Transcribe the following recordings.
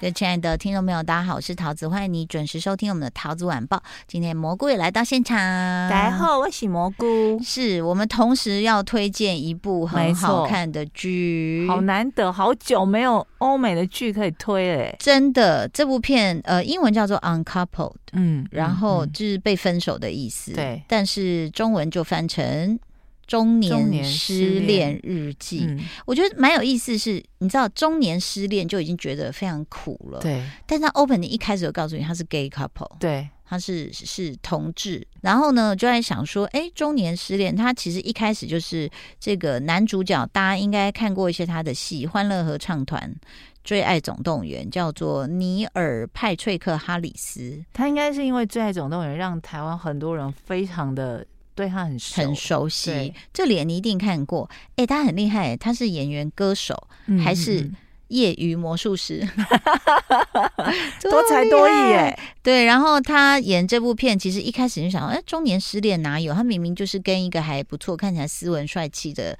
各位亲爱的听众朋友，大家好，我是桃子，欢迎你准时收听我们的桃子晚报。今天蘑菇也来到现场，大家好，我是蘑菇。是我们同时要推荐一部很好看的剧，好难得，好久没有欧美的剧可以推嘞。真的，这部片呃，英文叫做 Uncoupled，嗯，然后就是被分手的意思，对、嗯，但是中文就翻成。中年失恋日记，嗯，我觉得蛮有意思是。是你知道，中年失恋就已经觉得非常苦了，对。但是他 opening 一开始就告诉你他是 gay couple，对，他是是同志。然后呢，就在想说，哎，中年失恋，他其实一开始就是这个男主角，大家应该看过一些他的戏，《欢乐合唱团》、《最爱总动员》，叫做尼尔派翠克哈里斯。他应该是因为《最爱总动员》让台湾很多人非常的。对他很熟。很熟悉，这脸你一定看过。哎，他很厉害，他是演员、歌手，嗯、还是业余魔术师，多才多艺哎。对，然后他演这部片，其实一开始就想，哎，中年失恋哪有？他明明就是跟一个还不错、看起来斯文帅气的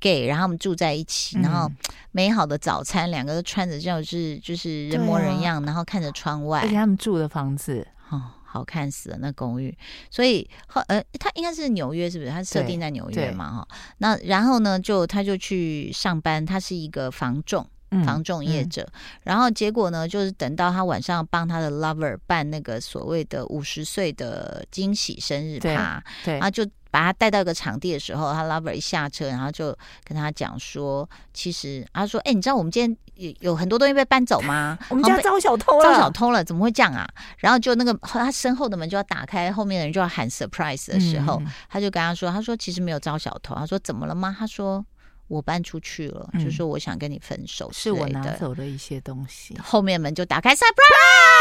gay，然后他们住在一起，然后美好的早餐，两个都穿着就是就是人模人样，然后看着窗外，而且他们住的房子，哦好看死了那公寓，所以后呃，他应该是纽约，是不是？他设定在纽约嘛，哈。那然后呢，就他就去上班，他是一个房仲，房仲业者。嗯嗯、然后结果呢，就是等到他晚上帮他的 lover 办那个所谓的五十岁的惊喜生日趴，对，然后就。把他带到一个场地的时候，他 lover 一下车，然后就跟他讲说：“其实，他说，哎、欸，你知道我们今天有有很多东西被搬走吗？我们家招小偷了，遭小偷了，怎么会这样啊？”然后就那个他身后的门就要打开，后面的人就要喊 surprise 的时候，嗯、他就跟他说：“他说其实没有招小偷。”他说：“怎么了吗？”他说。我搬出去了，嗯、就说我想跟你分手，是我拿走了一些东西。后面门就打开，surprise！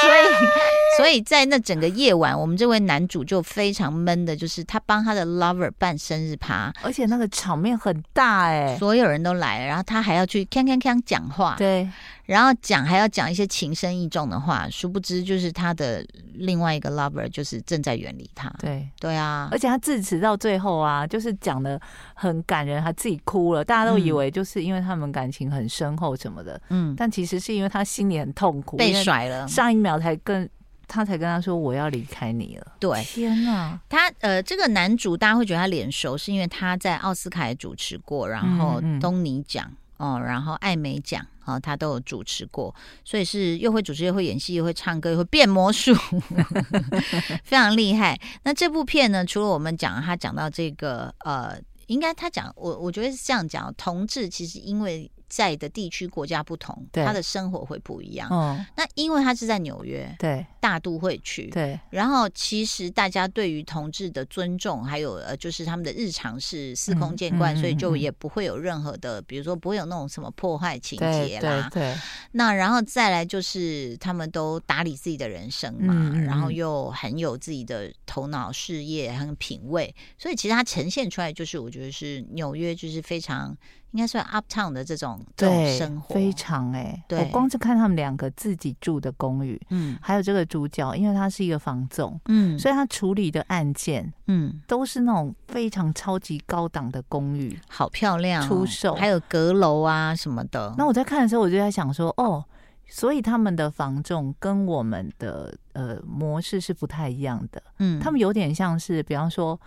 所以，所以在那整个夜晚，我们这位男主就非常闷的，就是他帮他的 lover 办生日趴，而且那个场面很大哎、欸，所有人都来了，然后他还要去锵锵锵讲话，对。然后讲还要讲一些情深意重的话，殊不知就是他的另外一个 lover 就是正在远离他。对。对啊，而且他致辞到最后啊，就是讲的很感人，他自己哭了，大家都以为就是因为他们感情很深厚什么的，嗯，但其实是因为他心里很痛苦，被甩了，上一秒才跟他才跟他说我要离开你了。对，天哪，他呃这个男主大家会觉得他脸熟，是因为他在奥斯卡也主持过，然后东尼奖。嗯嗯哦，然后艾美奖啊、哦，他都有主持过，所以是又会主持又会演戏又会唱歌又会变魔术 非常厉害。那这部片呢，除了我们讲他讲到这个呃，应该他讲我我觉得是这样讲，同志其实因为。在的地区国家不同，他的生活会不一样。哦，那因为他是在纽约，对，大都会区，对。然后其实大家对于同志的尊重，还有呃，就是他们的日常是司空见惯，嗯嗯嗯嗯，所以就也不会有任何的，比如说不会有那种什么破坏情节啦。对，对，对。那然后再来就是他们都打理自己的人生嘛，然后又很有自己的头脑、事业，很品味，所以其实它呈现出来就是，我觉得是纽约就是非常。应该算 uptown 的这种这种生活，非常哎、我光是看他们两个自己住的公寓，嗯，还有这个主角，因为他是一个房总，嗯，所以他处理的案件，嗯，都是那种非常超级高档的公寓，好漂亮、哦，出售，还有阁楼啊什么的。那我在看的时候，我就在想说，哦，所以他们的房仲跟我们的呃模式是不太一样的，嗯，他们有点像是，比方说。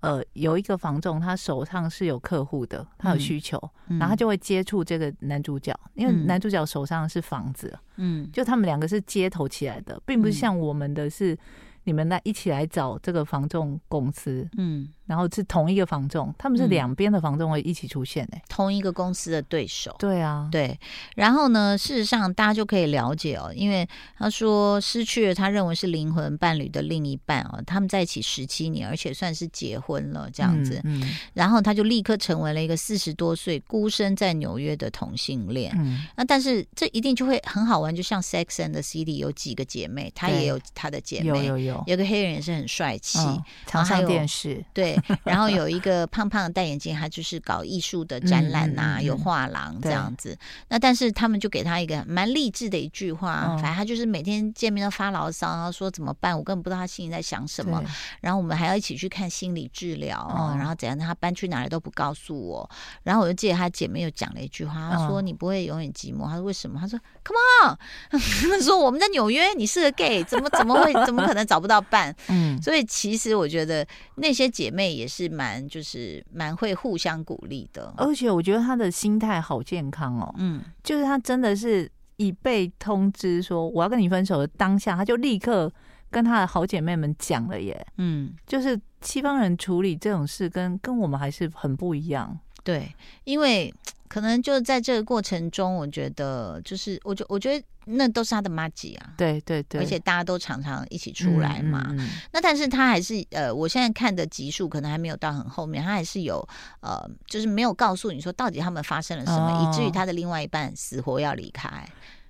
呃，有一个房仲，他手上是有客户的，他有需求，嗯、然后他就会接触这个男主角，嗯、因为男主角手上是房子，嗯，就他们两个是接头起来的，并不是像我们的是你们来一起来找这个房仲公司，嗯。然后是同一个房仲，他们是两边的房仲会一起出现诶、欸，同一个公司的对手。对啊，对。然后呢，事实上大家就可以了解哦，因为他说失去了他认为是灵魂伴侣的另一半哦，他们在一起十七年，而且算是结婚了这样子。嗯。嗯，然后他就立刻成为了一个四十多岁孤身在纽约的同性恋。嗯。那但是这一定就会很好玩，就像 Sex and the City 有几个姐妹，她也有她的姐妹，有有有，有个黑人也是很帅气，常、嗯、上电视。对。对，然后有一个胖胖的戴眼镜，他就是搞艺术的展览呐、有画廊这样子。那但是他们就给他一个蛮励志的一句话，反正他就是每天见面都发牢骚，然后说怎么办？我根本不知道他心里在想什么。然后我们还要一起去看心理治疗，然后怎样？他搬去哪里都不告诉我。然后我就记得他姐妹又讲了一句话，他说：“你不会永远寂寞。”他说：“为什么？”他说：“Come on！” 他说：“我们在纽约，你是个 gay，怎么怎么会怎么可能找不到伴？”嗯，所以其实我觉得那些姐妹也是蛮就是蛮会互相鼓励的，而且我觉得她的心态好健康哦。嗯，就是她真的是一被通知说我要跟你分手的当下，她就立刻跟她的好姐妹们讲了耶。嗯，就是西方人处理这种事跟跟我们还是很不一样。对，因为。可能就在这个过程中，我觉得就是，我觉我觉得那都是他的妈吉啊，对对对，而且大家都常常一起出来嘛。嗯嗯、那但是他还是呃，我现在看的集数可能还没有到很后面，他还是有呃，就是没有告诉你说到底他们发生了什么，哦、以至于他的另外一半死活要离开。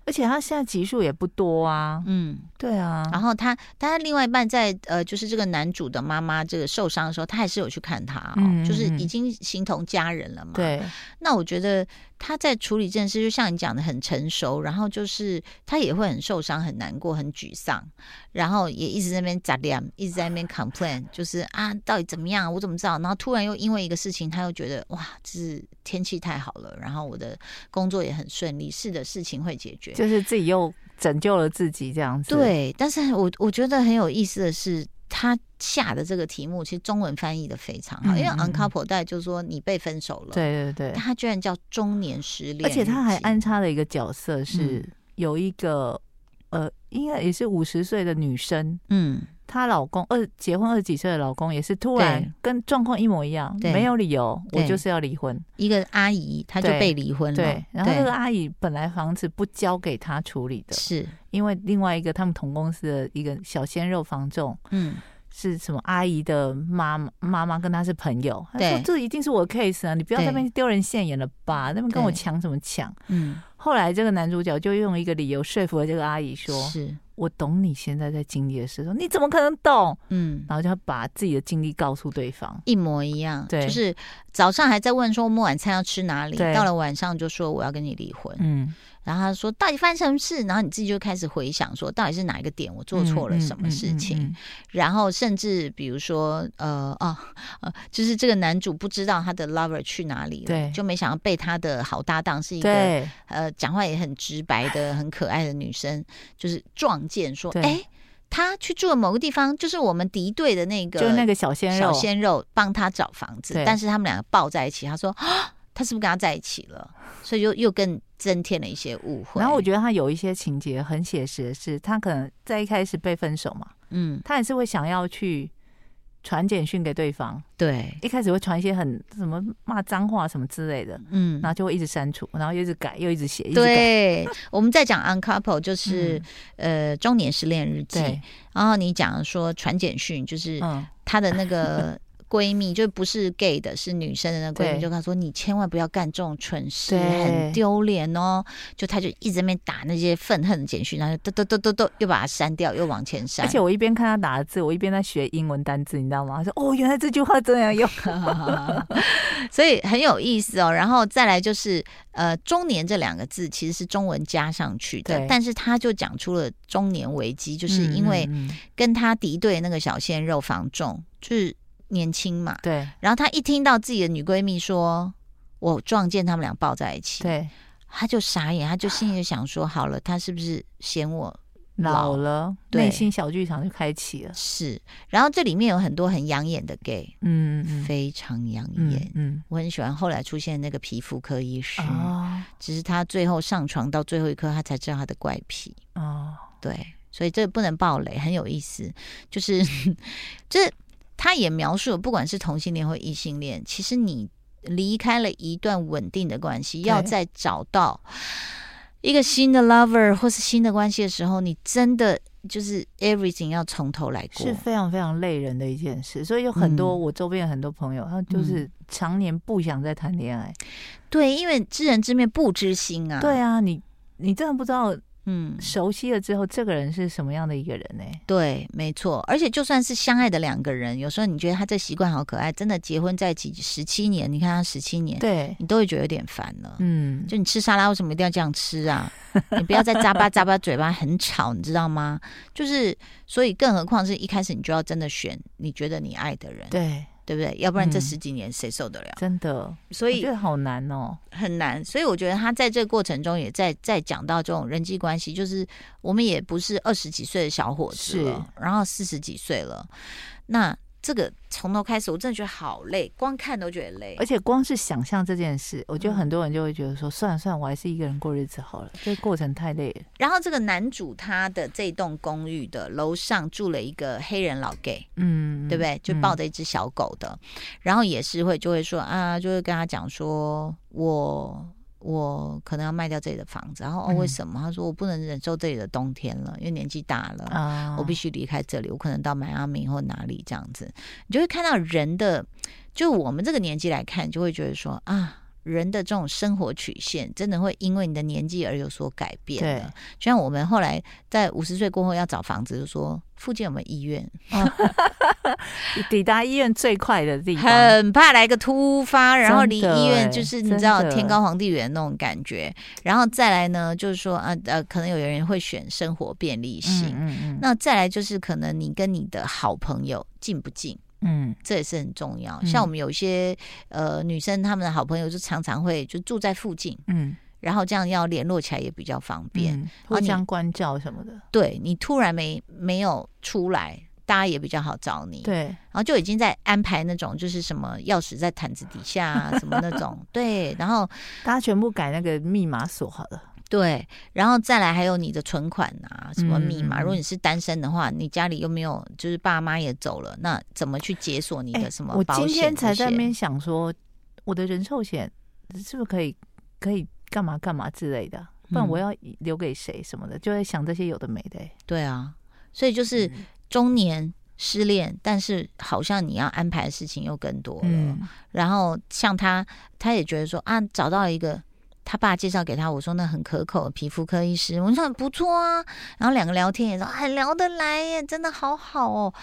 而且他现在集数也不多啊，嗯，对啊。然后他，他另外一半在呃，就是这个男主的妈妈这个受伤的时候，他还是有去看他哦，嗯嗯嗯，就是已经形同家人了嘛。对。那我觉得他在处理这件事，就像你讲的很成熟，然后就是他也会很受伤、很难过、很沮丧，然后也一直在那边杂念，一直在那边 complain，就是啊，到底怎么样？我怎么知道？然后突然又因为一个事情，他又觉得哇，就是天气太好了，然后我的工作也很顺利，是的，事情会解决。就是自己又拯救了自己这样子。对，但是我我觉得很有意思的是，他下的这个题目其实中文翻译的非常好，因为 uncoupled 带就是说你被分手了。对对对。他居然叫中年失恋，而且他还安插了一个角色，是有一个、嗯、呃，应该也是五十岁的女生。嗯。她老公二结婚二十几岁的老公也是突然跟状况一模一样，没有理由，我就是要离婚。一个阿姨，她就被离婚了。对，然后这个阿姨本来房子不交给她处理的，是因为另外一个他们同公司的一个小鲜肉房仲，嗯，是什么阿姨的妈妈妈妈跟他是朋友，他说这一定是我的 case 啊，你不要在那边丢人现眼了吧？那边跟我抢什么抢？嗯，后来这个男主角就用一个理由说服了这个阿姨说，是。我懂你现在在经历的事，说你怎么可能懂？嗯，然后就要把自己的经历告诉对方，一模一样。对，就是早上还在问说我们晚餐要吃哪里，到了晚上就说我要跟你离婚。嗯。然后他说：“到底发生什么事？”然后你自己就开始回想说：“到底是哪一个点我做错了什么事情？”嗯嗯嗯嗯、然后甚至比如说，呃，哦，呃，就是这个男主不知道他的 lover 去哪里了，对就没想到被他的好搭档是一个呃讲话也很直白的很可爱的女生，就是撞见说：“哎对，他去住了某个地方，就是我们敌对的那个，就那个小鲜肉，小鲜肉帮他找房子，但是他们两个抱在一起。”他说：“啊。”他是不是跟他在一起了？所以又又更增添了一些误会。然后我觉得他有一些情节很写实的是，他可能在一开始被分手嘛，嗯，他也是会想要去传简讯给对方，对，一开始会传一些很什么骂脏话什么之类的，嗯，然后就会一直删除，然后又一直改，又一直写，一直 我们在讲 uncoupled 就是、嗯、呃中年失恋日记，对。然后你讲说传简讯就是他的那个。闺蜜就不是 gay 的，是女生的那闺蜜，就跟她说：“你千万不要干这种蠢事，很丢脸哦。”就她就一直在那边打那些愤恨的简讯，然后嘟嘟嘟嘟嘟又把它删掉，又往前删。而且我一边看她打的字，我一边在学英文单字，你知道吗？她说：“哦，原来这句话这样用。”所以很有意思哦。然后再来就是呃，中年这两个字其实是中文加上去的，但是她就讲出了中年危机，就是因为跟他敌对那个小鲜肉房仲就是。年轻嘛，对。然后他一听到自己的女闺蜜说：“我撞见他们俩抱在一起。”对，他就傻眼，他就心里就想说：“好了，他是不是嫌我老，老了？”内心小剧场就开启了。是。然后这里面有很多很养眼的 gay，嗯，嗯，非常养眼。嗯，嗯，我很喜欢后来出现那个皮肤科医师，哦，只是他最后上床到最后一刻，他才知道他的怪癖。哦，对，所以这不能暴雷，很有意思，就是就是。他也描述了，不管是同性恋或异性恋，其实你离开了一段稳定的关系，要再找到一个新的 lover 或是新的关系的时候，你真的就是 everything 要从头来过，是非常非常累人的一件事。所以有很多、嗯、我周边很多朋友，他就是常年不想再谈恋爱。对，因为知人知面不知心啊。对啊，你你真的不知道嗯，熟悉了之后，这个人是什么样的一个人呢？对，没错。而且就算是相爱的两个人，有时候你觉得他这习惯好可爱，真的结婚在一起十七年，你看他十七年，对你都会觉得有点烦了。嗯，就你吃沙拉为什么一定要这样吃啊？你不要再咂巴咂巴嘴巴，很吵，你知道吗？就是，所以更何况是一开始你就要真的选你觉得你爱的人。对。对不对？要不然这十几年谁受得了？嗯、真的，所以我觉得好难哦，很难。所以我觉得他在这个过程中也在在讲到这种人际关系，就是我们也不是二十几岁的小伙子了，然后四十几岁了，那。这个从头开始，我真的觉得好累，光看都觉得累。而且光是想象这件事，我觉得很多人就会觉得说，算了算了，我还是一个人过日子好了。这个过程太累了。然后这个男主他的这栋公寓的楼上住了一个黑人老 gay，嗯，对不对？就抱着一只小狗的，嗯、然后也是会就会说啊，就会跟他讲说我。我可能要卖掉这里的房子，然后哦，为什么？他说我不能忍受这里的冬天了，因为年纪大了，嗯、我必须离开这里。我可能到迈阿密或哪里这样子，你就会看到人的，就我们这个年纪来看，就会觉得说啊。人的这种生活曲线，真的会因为你的年纪而有所改变。对，就像我们后来在五十岁过后要找房子，就说附近有没有医院？哦、抵达医院最快的地 方，很怕来个突发，然后离医院就是你知道天高皇帝远那种感觉。然后再来呢，就是说啊呃，可能有人会选生活便利性。嗯嗯嗯。那再来就是可能你跟你的好朋友近不近？嗯，这也是很重要。像我们有一些呃女生，她们的好朋友就常常会就住在附近，嗯，然后这样要联络起来也比较方便，互相关照什么的。对，你突然没没有出来，大家也比较好找你。对，然后就已经在安排那种就是什么钥匙在毯子底下啊，什么那种。对，然后大家全部改那个密码锁好了。对，然后再来还有你的存款啊，什么密码？嗯、如果你是单身的话，你家里又没有，就是爸妈也走了，那怎么去解锁你的什么保险？我今天才在那边想说，我的人寿险是不是可以可以干嘛干嘛之类的？不然我要留给谁什么的？就在想这些有的没的。对啊，所以就是中年失恋，但是好像你要安排的事情又更多了。嗯、然后像他，他也觉得说啊，找到一个。他爸介绍给他，我说那很可口，皮肤科医师，我说很不错啊。然后两个聊天也说很聊得来耶，真的好好哦。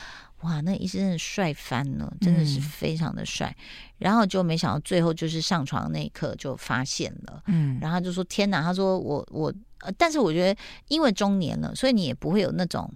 哇，那医生真的帅翻了，真的是非常的帅。嗯、然后就没想到最后就是上床那一刻就发现了，嗯，然后就说天哪，他说我我，呃，但是我觉得因为中年了，所以你也不会有那种。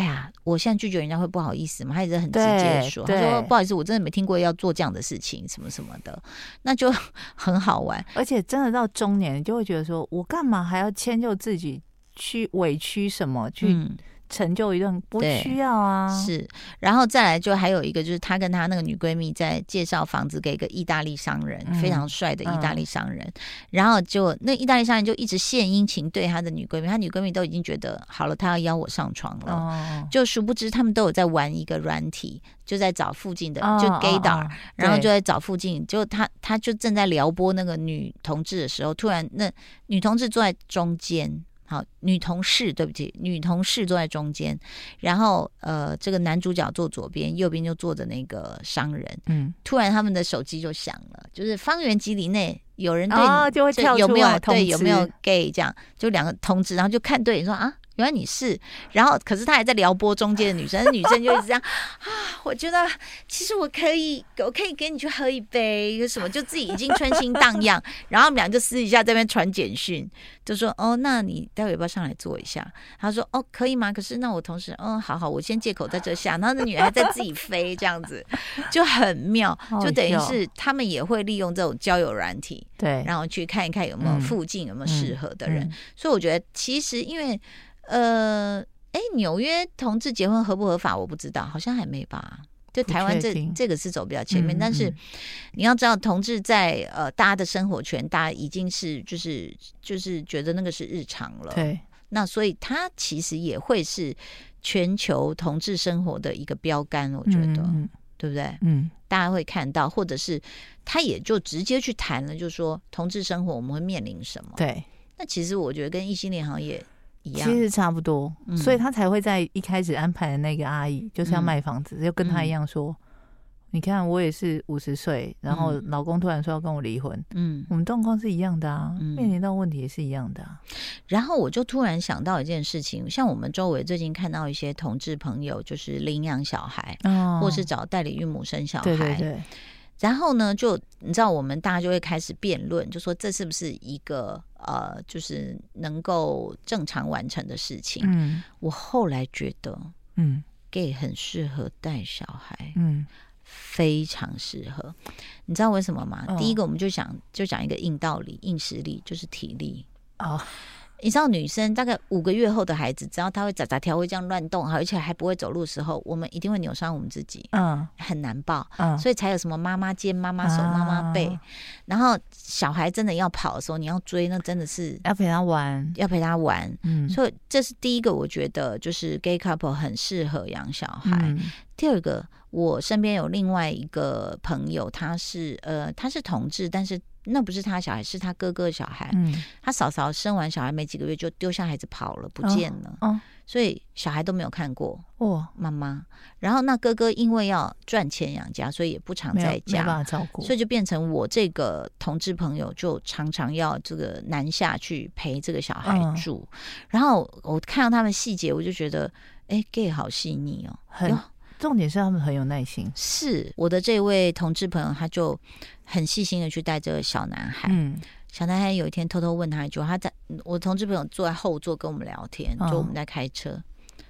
哎呀，我现在拒绝人家会不好意思吗？他一直很直接说，他说不好意思，我真的没听过要做这样的事情，什么什么的，那就 很好玩。而且真的到中年，你就会觉得说，我干嘛还要迁就自己去委屈什么去？嗯成就一顿不需要啊，是，然后再来就还有一个就是他跟他那个女闺蜜在介绍房子给一个意大利商人，嗯、非常帅的意大利商人，嗯、然后就那意大利商人就一直献殷勤对他的女闺蜜，他女闺蜜都已经觉得好了，他要邀我上床了，哦、就殊不知他们都有在玩一个软体，就在找附近的就 gaydar，、然后就在找附近，就他他就正在撩拨那个女同志的时候，突然那女同志坐在中间。好，女同事，对不起，女同事坐在中间，然后呃，这个男主角坐左边，右边就坐着那个商人。嗯，突然他们的手机就响了，就是方圆几里内有人对就会跳出来，有没有对有没有 gay 这样，就两个通知，然后就看对你说啊。原来你是，然后可是他还在撩拨中间的女生，女生就一直这样 啊，我觉得其实我可以，我可以跟你去喝一杯，有什么就自己已经春心荡漾，然后我们俩就私底下在那边传简讯，就说哦，那你待会要不要上来坐一下？他说哦，可以吗？可是那我同时，嗯，好好，我先借口在这下，然后那女孩在自己飞这样子，就很妙，就等于是他们也会利用这种交友软体，对，然后去看一看有没有附近有没有适合的人，所以我觉得其实因为。呃，哎，纽约同志结婚合不合法？我不知道，好像还没吧。就台湾这这个是走比较前面，嗯、但是你要知道，同志在呃大家的生活圈，大家已经是就是就是觉得那个是日常了。对，那所以他其实也会是全球同志生活的一个标杆，我觉得，嗯、对不对？嗯，大家会看到，或者是他也就直接去谈了，就是说同志生活我们会面临什么？对，那其实我觉得跟异性恋好像也。一样。其实差不多，所以他才会在一开始安排的那个阿姨就是要卖房子，就跟他一样说，你看我也是五十岁，然后老公突然说要跟我离婚，嗯，我们状况是一样的啊，嗯、面临到问题也是一样的、啊。然后我就突然想到一件事情，像我们周围最近看到一些同志朋友，就是领养小孩，哦、或是找代理孕母生小孩，对对对。然后呢，就你知道，我们大家就会开始辩论，就说这是不是一个呃，就是能够正常完成的事情？嗯，我后来觉得，嗯，gay 很适合带小孩，嗯，非常适合。你知道为什么吗？哦、第一个，我们就想就讲一个硬道理、硬实力，就是体力哦。你知道女生大概五个月后的孩子，只要他会咋咋跳，会这样乱动，而且还不会走路的时候，我们一定会扭伤我们自己，嗯，很难抱，嗯，所以才有什么妈妈肩、妈妈手、妈妈背。然后小孩真的要跑的时候，你要追，那真的是要陪他玩，要陪他玩，嗯，所以这是第一个，我觉得就是 gay couple 很适合养小孩。嗯、第二个，我身边有另外一个朋友，他是呃，他是同志，但是。那不是他小孩，是他哥哥的小孩。嗯，他嫂嫂生完小孩没几个月就丢下孩子跑了，不见了。哦，哦，所以小孩都没有看过。哦，妈妈。然后那哥哥因为要赚钱养家，所以也不常在家，没办法照顾，所以就变成我这个同志朋友就常常要这个南下去陪这个小孩住。哦，然后我看到他们细节，我就觉得，哎，gay 好细腻哦，很。重点是他们很有耐心。是我的这位同志朋友，他就很细心的去带这个小男孩。嗯，小男孩有一天偷偷问他一句，他在我同志朋友坐在后座跟我们聊天，就我们在开车，哦、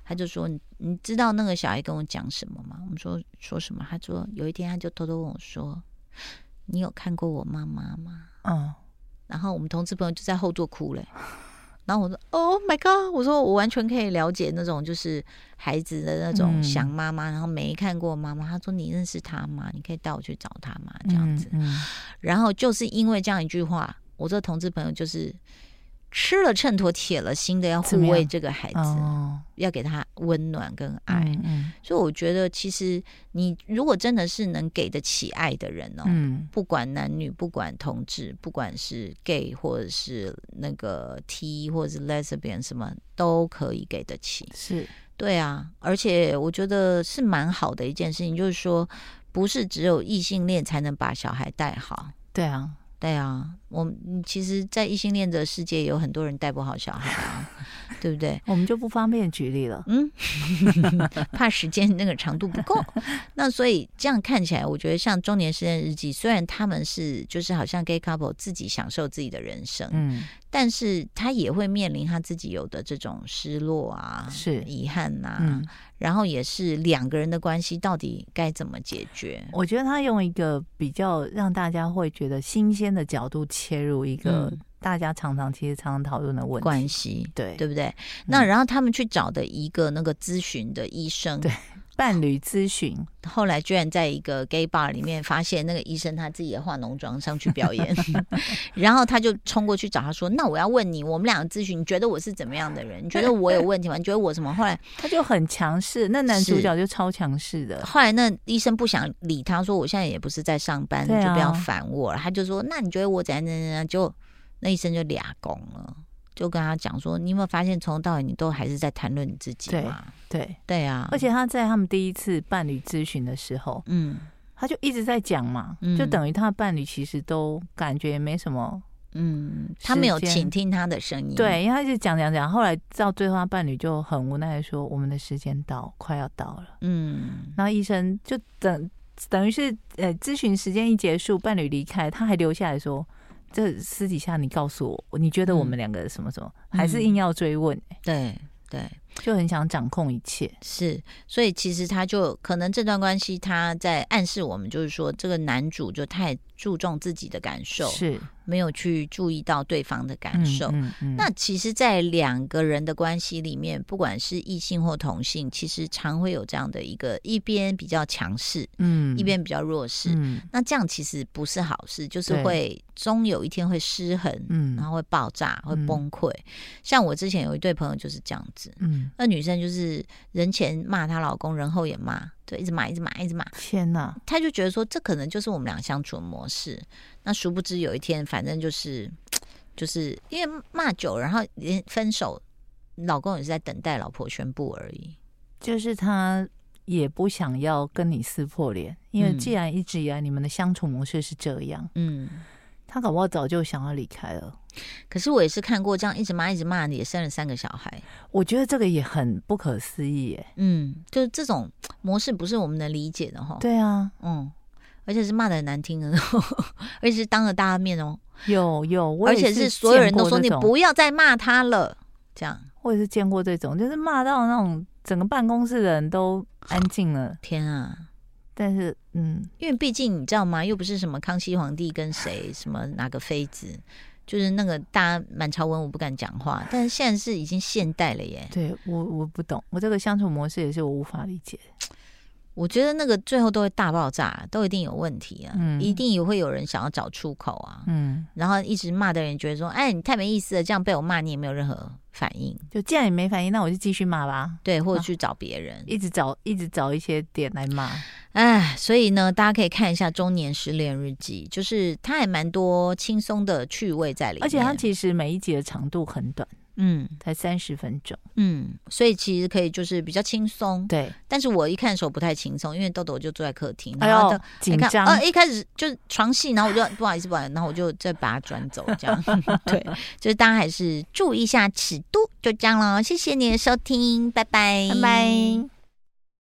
他就说：“你知道那个小孩跟我讲什么吗？”我们说：“说什么？”他说：“有一天他就偷偷问我说：‘你有看过我妈妈吗？’嗯，然后我们同志朋友就在后座哭了。然后我说：“Oh my god！” 我说：“我完全可以了解那种就是孩子的那种想妈妈，嗯、然后没看过妈妈。”他说：“你认识他吗？你可以带我去找他吗？”这样子。嗯嗯、然后就是因为这样一句话，我这同志朋友就是。吃了秤砣铁了心的要护卫这个孩子，哦、要给他温暖跟爱。嗯嗯、所以我觉得，其实你如果真的是能给得起爱的人哦，嗯、不管男女，不管同志，不管是 gay 或者是那个 T 或者是 lesbian 什么，都可以给得起。是对啊，而且我觉得是蛮好的一件事情，就是说，不是只有异性恋才能把小孩带好。对啊。对啊，我们其实，在异性恋的世界，有很多人带不好小孩啊，对不对？我们就不方便举例了，嗯，怕时间那个长度不够。那所以这样看起来，我觉得像《中年失恋日记》，虽然他们是就是好像 gay couple 自己享受自己的人生，嗯。但是他也会面临他自己有的这种失落啊，是遗憾呐、啊，嗯、然后也是两个人的关系到底该怎么解决？我觉得他用一个比较让大家会觉得新鲜的角度切入一个大家常常其实常常讨论的问题关系，对对不对？那然后他们去找的一个那个咨询的医生，对。伴侣咨询，后来居然在一个 gay bar 里面发现那个医生他自己也化浓妆上去表演，然后他就冲过去找他说：“那我要问你，我们两个咨询，你觉得我是怎么样的人？你觉得我有问题吗？你觉得我什么？”后来他就很强势，那男主角就超强势的。后来那医生不想理他，说：“我现在也不是在上班，你就不要烦我了。”他就说：“那你觉得我怎样怎样？”就那医生就俩公了。就跟他讲说，你有没有发现从头到尾你都还是在谈论你自己嘛？对对对啊！而且他在他们第一次伴侣咨询的时候，嗯，他就一直在讲嘛，嗯、就等于他的伴侣其实都感觉没什么，嗯，他没有倾听他的声音，对，因为他就讲讲讲，后来到最后，他伴侣就很无奈的说：“我们的时间到，快要到了。”嗯，然后医生就等等于是呃，咨询时间一结束，伴侣离开，他还留下来说。这私底下你告诉我，你觉得我们两个什么什么，嗯、还是硬要追问、欸？对对，就很想掌控一切。是，所以其实他就可能这段关系，他在暗示我们，就是说这个男主就太注重自己的感受，是。没有去注意到对方的感受。嗯嗯嗯、那其实，在两个人的关系里面，不管是异性或同性，其实常会有这样的一个一边比较强势，嗯，一边比较弱势。嗯、那这样其实不是好事，就是会终有一天会失衡，嗯，然后会爆炸，会崩溃。嗯、像我之前有一对朋友就是这样子，嗯，那女生就是人前骂她老公，人后也骂。对，一直骂，一直骂，一直骂。天哪！他就觉得说，这可能就是我们俩相处的模式。那殊不知有一天，反正就是，就是因为骂久，然后连分手，老公也是在等待老婆宣布而已。就是他也不想要跟你撕破脸，因为既然一直以来你们的相处模式是这样，嗯，他搞不好早就想要离开了。可是我也是看过这样一直骂一直骂，也生了三个小孩。我觉得这个也很不可思议耶。嗯，就是这种模式不是我们能理解的哈。对啊，嗯，而且是骂的很难听的，而且是当着大家面哦。有有，而且是所有人都说你不要再骂他了，这样。我也是见过这种，就是骂到那种整个办公室的人都安静了。天啊！但是，嗯，因为毕竟你知道吗？又不是什么康熙皇帝跟谁什么哪个妃子。就是那个大家满朝文武不敢讲话，但是现在是已经现代了耶。对我我不懂，我这个相处模式也是我无法理解。我觉得那个最后都会大爆炸，都一定有问题啊，嗯、一定也会有人想要找出口啊。嗯，然后一直骂的人觉得说：“哎，你太没意思了，这样被我骂你也没有任何。”反应就既然你没反应，那我就继续骂吧。对，或者去找别人，啊、一直找，一直找一些点来骂。哎，所以呢，大家可以看一下《中年失恋日记》，就是它还蛮多轻松的趣味在里面，而且它其实每一集的长度很短。嗯，才三十分钟，嗯，所以其实可以就是比较轻松，对。但是我一看的时候不太轻松，因为豆豆就坐在客厅，然后紧张。呃，一开始就是床戏，然后我就不好意思，不好意思，然后我就再把它转走，这样。对，就是大家还是注意一下尺度，就这样了。谢谢你的收听，拜拜，拜拜。